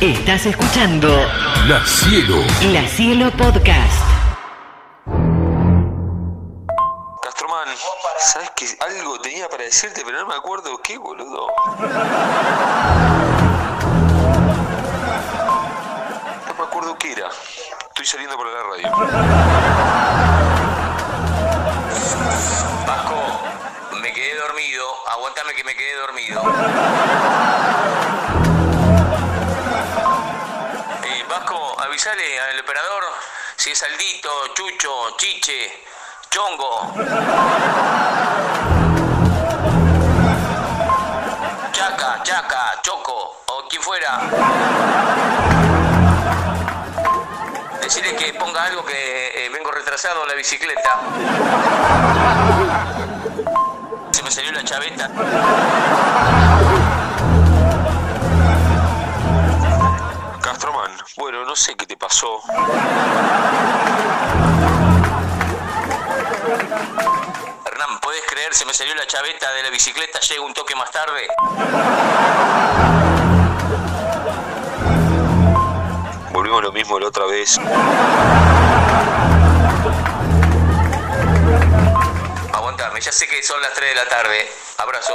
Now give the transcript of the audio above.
Estás escuchando La Cielo. La Cielo Podcast. Castroman, ¿sabes que algo tenía para decirte, pero no me acuerdo qué, boludo? No me acuerdo qué era. Estoy saliendo por la radio. Vasco, me quedé dormido. Aguantame que me quedé dormido. Avisale al operador si es Aldito, Chucho, Chiche, Chongo. Chaca, Chaca, Choco o quien fuera. Decirle que ponga algo que eh, vengo retrasado en la bicicleta. Se me salió la chaveta. Bueno, no sé qué te pasó. Hernán, ¿puedes creer? Se me salió la chaveta de la bicicleta, llego un toque más tarde. Volvimos lo mismo la otra vez. Aguantame, ya sé que son las 3 de la tarde. Abrazo.